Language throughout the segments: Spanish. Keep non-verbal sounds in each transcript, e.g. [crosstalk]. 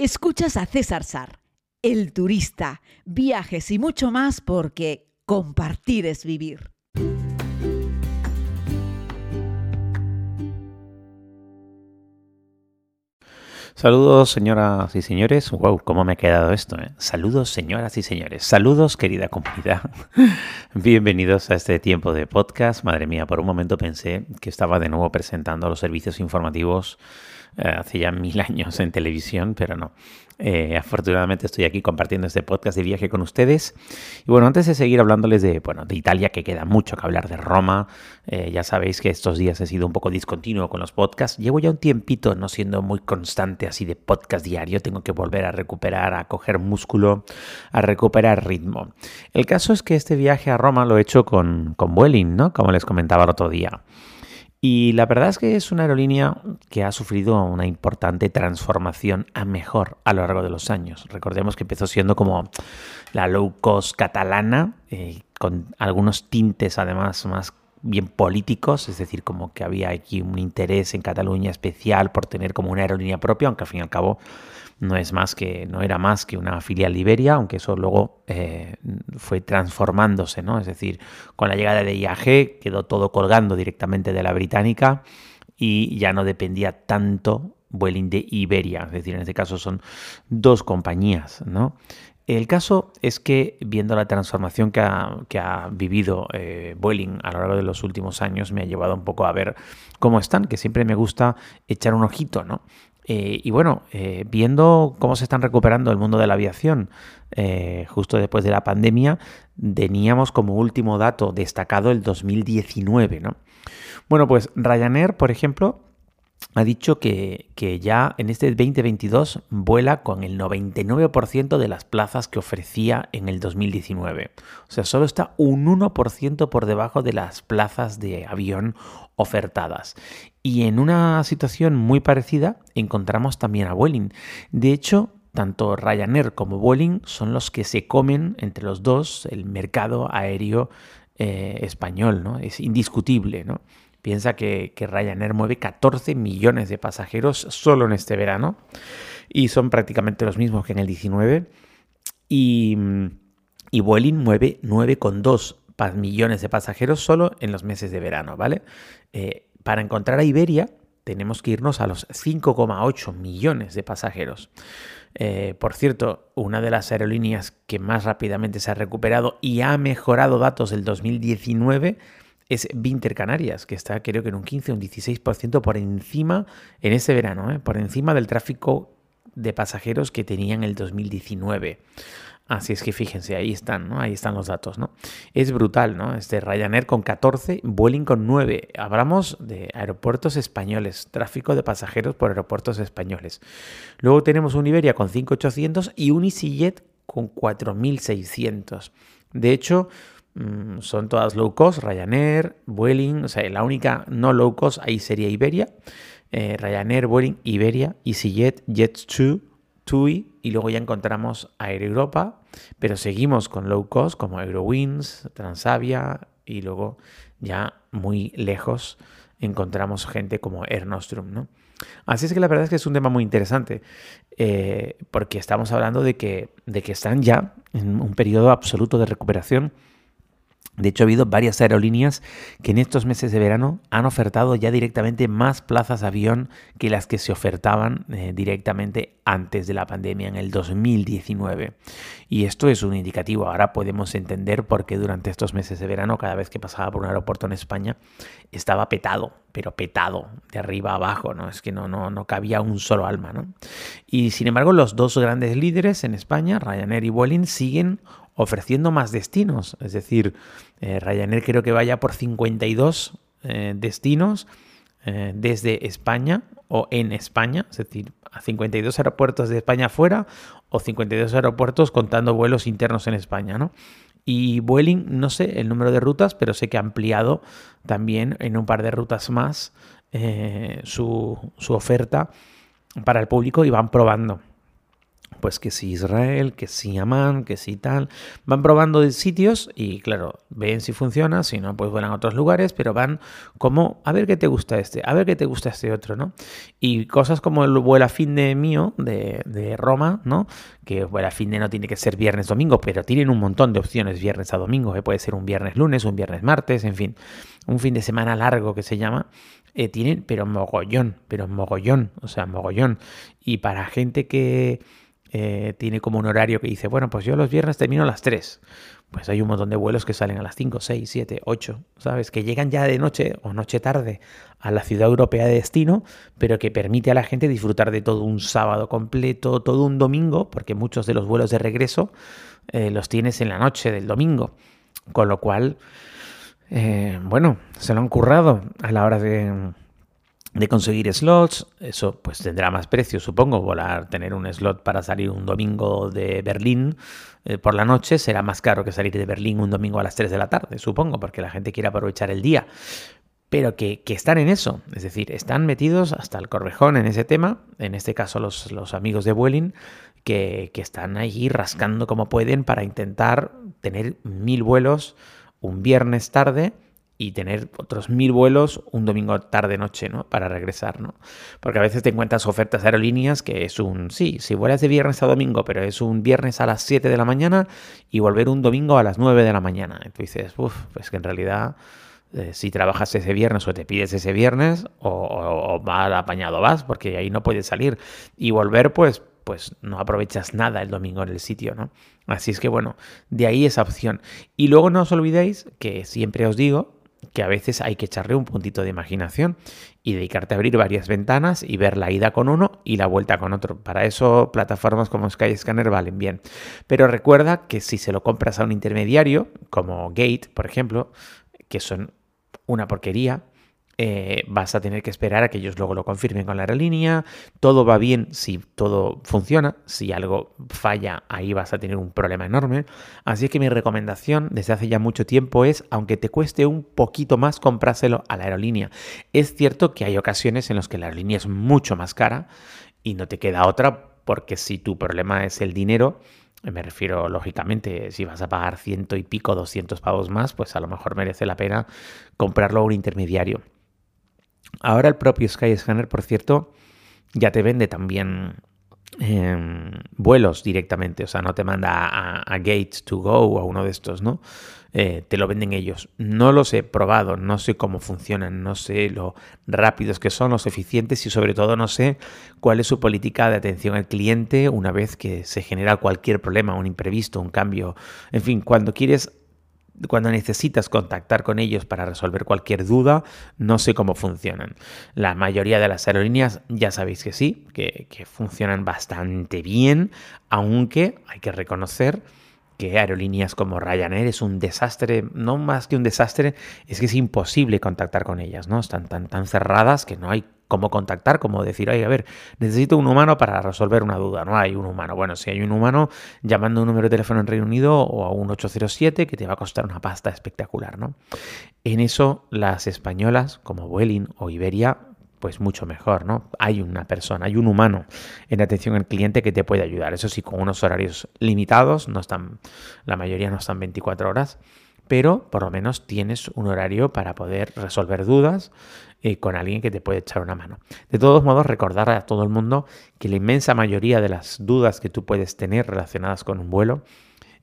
Escuchas a César Sar, el turista, viajes y mucho más porque compartir es vivir. Saludos, señoras y señores. Wow, cómo me ha quedado esto. Eh? Saludos, señoras y señores. Saludos, querida comunidad. [laughs] Bienvenidos a este tiempo de podcast. Madre mía, por un momento pensé que estaba de nuevo presentando los servicios informativos hace ya mil [laughs] años en televisión, pero no. Eh, afortunadamente estoy aquí compartiendo este podcast de viaje con ustedes. Y bueno, antes de seguir hablándoles de, bueno, de Italia, que queda mucho que hablar de Roma, eh, ya sabéis que estos días he sido un poco discontinuo con los podcasts. Llevo ya un tiempito no siendo muy constante así de podcast diario. Tengo que volver a recuperar, a coger músculo, a recuperar ritmo. El caso es que este viaje a Roma lo he hecho con, con Vueling, ¿no? Como les comentaba el otro día. Y la verdad es que es una aerolínea que ha sufrido una importante transformación a mejor a lo largo de los años. Recordemos que empezó siendo como la low cost catalana, eh, con algunos tintes además más bien políticos, es decir, como que había aquí un interés en Cataluña especial por tener como una aerolínea propia, aunque al fin y al cabo no es más que, no era más que una filial de Iberia, aunque eso luego eh, fue transformándose, ¿no? Es decir, con la llegada de IAG quedó todo colgando directamente de la británica y ya no dependía tanto Vueling de Iberia, es decir, en este caso son dos compañías, ¿no? El caso es que viendo la transformación que ha, vivido eh, Vueling a lo largo de los últimos años me ha llevado un poco a ver cómo están, que siempre me gusta echar un ojito, ¿no? Eh, y bueno, eh, viendo cómo se están recuperando el mundo de la aviación eh, justo después de la pandemia, teníamos como último dato destacado el 2019, ¿no? Bueno, pues Ryanair, por ejemplo, ha dicho que, que, ya en este 2022 vuela con el 99% de las plazas que ofrecía en el 2019. O sea, solo está un 1% por debajo de las plazas de avión ofertadas. Y en una situación muy parecida encontramos también a Vueling. De hecho, tanto Ryanair como Vueling son los que se comen entre los dos el mercado aéreo eh, español, ¿no? Es indiscutible, ¿no? Piensa que, Ryanair mueve 14 millones de pasajeros solo en este verano y son prácticamente los mismos que en el 19 y, y Vueling mueve 9,2 millones de pasajeros solo en los meses de verano, ¿vale? Eh, para encontrar a Iberia tenemos que irnos a los 5,8 millones de pasajeros. Eh, por cierto, una de las aerolíneas que más rápidamente se ha recuperado y ha mejorado datos del 2019 es Vinter Canarias, que está creo que en un 15 o un 16% por encima en este verano, ¿eh? por encima del tráfico de pasajeros que tenía en el 2019. Así es que fíjense, ahí están, ¿no? Ahí están los datos, ¿no? Es brutal, ¿no? Este Ryanair con 14, Vueling con 9. Hablamos de aeropuertos españoles, tráfico de pasajeros por aeropuertos españoles. Luego tenemos un Iberia con 5.800 y un EasyJet con 4.600. De hecho, mm, son todas low cost, Ryanair, Vueling, o sea, la única no low cost ahí sería Iberia. Eh, Ryanair, Vueling, Iberia, EasyJet, Jet2, TUI y luego ya encontramos Air Europa, pero seguimos con low cost como Eurowings, Transavia y luego ya muy lejos encontramos gente como Air Nostrum, ¿no? Así es que la verdad es que es un tema muy interesante, eh, porque estamos hablando de que, de que están ya en un periodo absoluto de recuperación de hecho, ha habido varias aerolíneas que en estos meses de verano han ofertado ya directamente más plazas de avión que las que se ofertaban eh, directamente antes de la pandemia en el 2019. Y esto es un indicativo. Ahora podemos entender por qué durante estos meses de verano, cada vez que pasaba por un aeropuerto en España, estaba petado, pero petado, de arriba a abajo, ¿no? Es que no, no, no cabía un solo alma, ¿no? Y sin embargo, los dos grandes líderes en España, Ryanair y Vueling, siguen ofreciendo más destinos. Es decir, eh, Ryanair creo que vaya por 52 eh, destinos eh, desde España o en España, es decir, a 52 aeropuertos de España afuera o 52 aeropuertos contando vuelos internos en España, ¿no? Y Vueling, no sé el número de rutas, pero sé que ha ampliado también en un par de rutas más su, su oferta para el público y van probando pues que si Israel, que si Amán, que si tal. Van probando sitios y claro, ven si funciona, si no, pues vuelan a otros lugares, pero van como a ver qué te gusta este, a ver qué te gusta este otro, ¿no? Y cosas como el vuelo a fin de mío de, de Roma, ¿no? Que vuelo a fin de no tiene que ser viernes domingo, pero tienen un montón de opciones viernes a domingo, puede ser un viernes lunes, un viernes martes, en fin, un fin de semana largo que se llama. Eh, tienen, pero mogollón, pero mogollón, o sea, mogollón. Y para gente que eh, tiene como un horario que dice, bueno, pues yo los viernes termino a las 3. Pues hay un montón de vuelos que salen a las 5, 6, 7, 8, ¿sabes? Que llegan ya de noche o noche tarde a la ciudad europea de destino, pero que permite a la gente disfrutar de todo un sábado completo, todo un domingo, porque muchos de los vuelos de regreso eh, los tienes en la noche del domingo. Con lo cual, eh, bueno, se lo han currado a la hora de de conseguir slots, eso pues tendrá más precio, supongo, volar, tener un slot para salir un domingo de Berlín eh, por la noche será más caro que salir de Berlín un domingo a las 3 de la tarde, supongo, porque la gente quiere aprovechar el día. Pero que, están en eso, es decir, están metidos hasta el corvejón en ese tema, en este caso los, los amigos de Vueling, que, que están ahí rascando como pueden para intentar tener mil vuelos un viernes tarde y tener otros mil vuelos un domingo tarde-noche, ¿no? Para regresar, ¿no? Porque a veces te encuentras ofertas de aerolíneas que es un, sí, si vuelas de viernes a domingo, pero es un viernes a las 7 de la mañana y volver un domingo a las 9 de la mañana. Y tú dices, uff, pues que en realidad eh, si trabajas ese viernes o te pides ese viernes o, o, mal apañado vas, porque ahí no puedes salir. Y volver, pues, pues no aprovechas nada el domingo en el sitio, ¿no? Así es que bueno, de ahí esa opción. Y luego no os olvidéis que siempre os digo que a veces hay que echarle un puntito de imaginación y dedicarte a abrir varias ventanas y ver la ida con uno y la vuelta con otro. Para eso plataformas como Skyscanner valen bien. Pero recuerda que si se lo compras a un intermediario, como Gate, por ejemplo, que son una porquería, eh, vas a tener que esperar a que ellos luego lo confirmen con la aerolínea. Todo va bien si todo funciona. Si algo falla, ahí vas a tener un problema enorme. Así que mi recomendación desde hace ya mucho tiempo es, aunque te cueste un poquito más, comprárselo a la aerolínea. Es cierto que hay ocasiones en las que la aerolínea es mucho más cara y no te queda otra porque si tu problema es el dinero, me refiero, lógicamente, si vas a pagar ciento y pico, 200 pavos más, pues a lo mejor merece la pena comprarlo a un intermediario. Ahora el propio Skyscanner, por cierto, ya te vende también em, vuelos directamente, o sea, no te manda a, Gates to Go o a uno de estos, ¿no? Eh, te lo venden ellos. No los he probado, no sé cómo funcionan, no sé lo rápidos que son, los eficientes y sobre todo no sé cuál es su política de atención al cliente una vez que se genera cualquier problema, un imprevisto, un cambio. En fin, cuando quieres cuando necesitas contactar con ellos para resolver cualquier duda, no sé cómo funcionan. La mayoría de las aerolíneas ya sabéis que sí, que, funcionan bastante bien, aunque hay que reconocer que aerolíneas como Ryanair es un desastre, no más que un desastre, es que es imposible contactar con ellas, ¿no? Están tan, tan cerradas que no hay cómo contactar, como decir, oye, a ver, necesito un humano para resolver una duda. No hay un humano. Bueno, si hay un humano llamando un número de teléfono en Reino Unido o a un 807 que te va a costar una pasta espectacular, ¿no? En eso las españolas como Vueling o Iberia pues mucho mejor, ¿no? Hay una persona, hay un humano en atención al cliente que te puede ayudar. Eso sí, con unos horarios limitados, no están, la mayoría no están 24 horas, pero por lo menos tienes un horario para poder resolver dudas eh, con alguien que te puede echar una mano. De todos modos, recordar a todo el mundo que la inmensa mayoría de las dudas que tú puedes tener relacionadas con un vuelo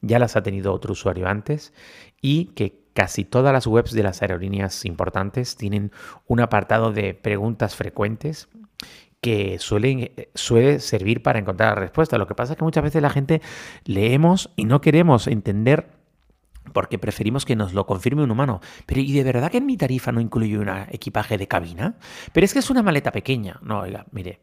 ya las ha tenido otro usuario antes y que casi todas las webs de las aerolíneas importantes tienen un apartado de preguntas frecuentes que suelen, suele servir para encontrar la respuesta. Lo que pasa es que muchas veces la gente leemos y no queremos entender porque preferimos que nos lo confirme un humano. Pero ¿y de verdad que en mi tarifa no incluye un equipaje de cabina? Pero es que es una maleta pequeña. No, oiga, mire,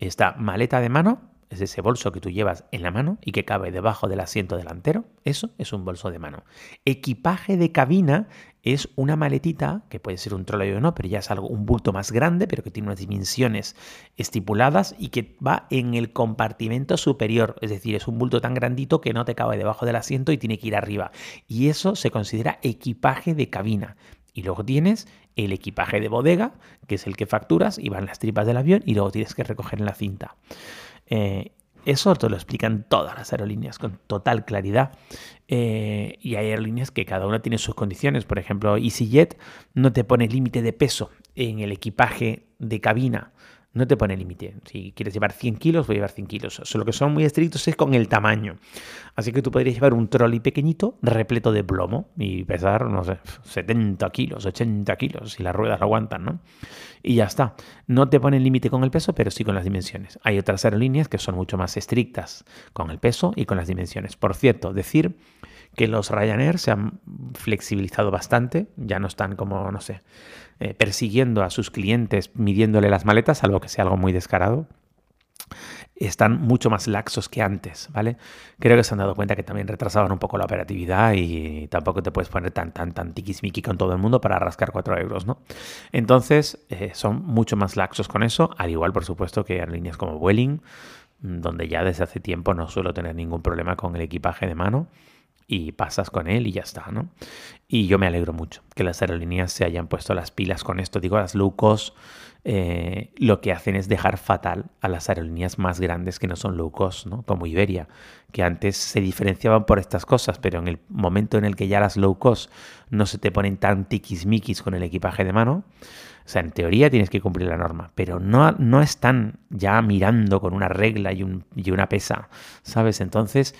esta maleta de mano es ese bolso que tú llevas en la mano y que cabe debajo del asiento delantero. Eso es un bolso de mano. Equipaje de cabina es una maletita, que puede ser un troleo o no, pero ya es algo, un bulto más grande, pero que tiene unas dimensiones estipuladas y que va en el compartimento superior. Es decir, es un bulto tan grandito que no te cabe debajo del asiento y tiene que ir arriba. Y eso se considera equipaje de cabina. Y luego tienes el equipaje de bodega, que es el que facturas y van las tripas del avión y luego tienes que recoger en la cinta. Eh, Eso te lo explican todas las aerolíneas con total claridad. Eh, y hay aerolíneas que cada una tiene sus condiciones. Por ejemplo, EasyJet no te pone límite de peso en el equipaje de cabina no te pone límite. Si quieres llevar 100 kilos, voy a llevar 100 kilos. Solo que son muy estrictos es con el tamaño. Así que tú podrías llevar un trolley pequeñito, repleto de plomo, y pesar, no sé, 70 kilos, 80 kilos, si las ruedas lo aguantan, ¿no? Y ya está. No te ponen límite con el peso, pero sí con las dimensiones. Hay otras aerolíneas que son mucho más estrictas con el peso y con las dimensiones. Por cierto, decir que los Ryanair se han flexibilizado bastante, ya no están como, no sé, eh, persiguiendo a sus clientes, midiéndole las maletas, salvo que sea algo muy descarado. Están mucho más laxos que antes, ¿vale? Creo que se han dado cuenta que también retrasaban un poco la operatividad y tampoco te puedes poner tan, tan, tan tiquismiqui con todo el mundo para rascar 4 euros, ¿no? Entonces, eh, son mucho más laxos con eso, al igual, por supuesto, que en líneas como Vueling, donde ya desde hace tiempo no suelo tener ningún problema con el equipaje de mano y pasas con él y ya está, ¿no? Y yo me alegro mucho que las aerolíneas se hayan puesto las pilas con esto. Digo, las low eh, lo que hacen es dejar fatal a las aerolíneas más grandes que no son low cost, ¿no? Como Iberia, que antes se diferenciaban por estas cosas, pero en el momento en el que ya las low cost no se te ponen tan tiquismiquis con el equipaje de mano, o sea, en teoría tienes que cumplir la norma, pero no, no están ya mirando con una regla y, un, y una pesa, ¿sabes? Entonces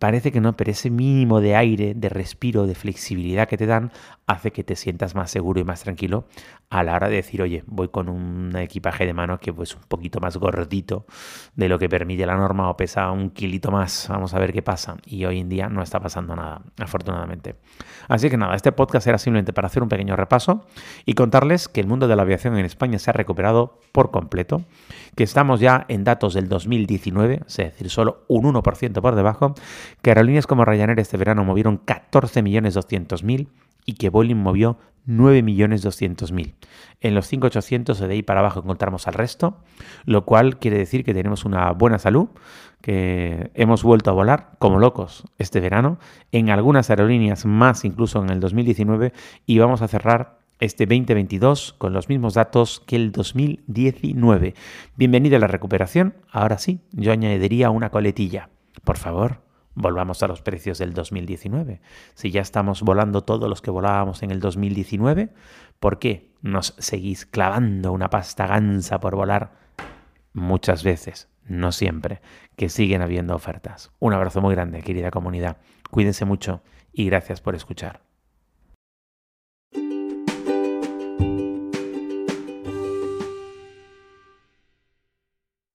parece que no, pero ese mínimo de aire, de respiro, de flexibilidad que te dan hace que te sientas más seguro y más tranquilo a la hora de decir, oye, voy con un equipaje de mano que pues un poquito más gordito de lo que permite la norma o pesa un kilito más, vamos a ver qué pasa. Y hoy en día no está pasando nada, afortunadamente. Así que nada, este podcast era simplemente para hacer un pequeño repaso y contarles que el mundo de la aviación en España se ha recuperado por completo, que estamos ya en datos del 2019, es decir, solo un 1% por debajo, que aerolíneas como Ryanair este verano movieron 14.200.000 y que Boeing movió 9.200.000. En los 5.800 de ahí para abajo encontramos al resto, lo cual quiere decir que tenemos una buena salud, que hemos vuelto a volar como locos este verano, en algunas aerolíneas más incluso en el 2019 y vamos a cerrar este 2022 con los mismos datos que el 2019. Bienvenido a la recuperación. Ahora sí, yo añadiría una coletilla. Por favor, Volvamos a los precios del 2019. Si ya estamos volando todos los que volábamos en el 2019, ¿por qué nos seguís clavando una pasta gansa por volar? Muchas veces, no siempre, que siguen habiendo ofertas. Un abrazo muy grande, querida comunidad. Cuídense mucho y gracias por escuchar.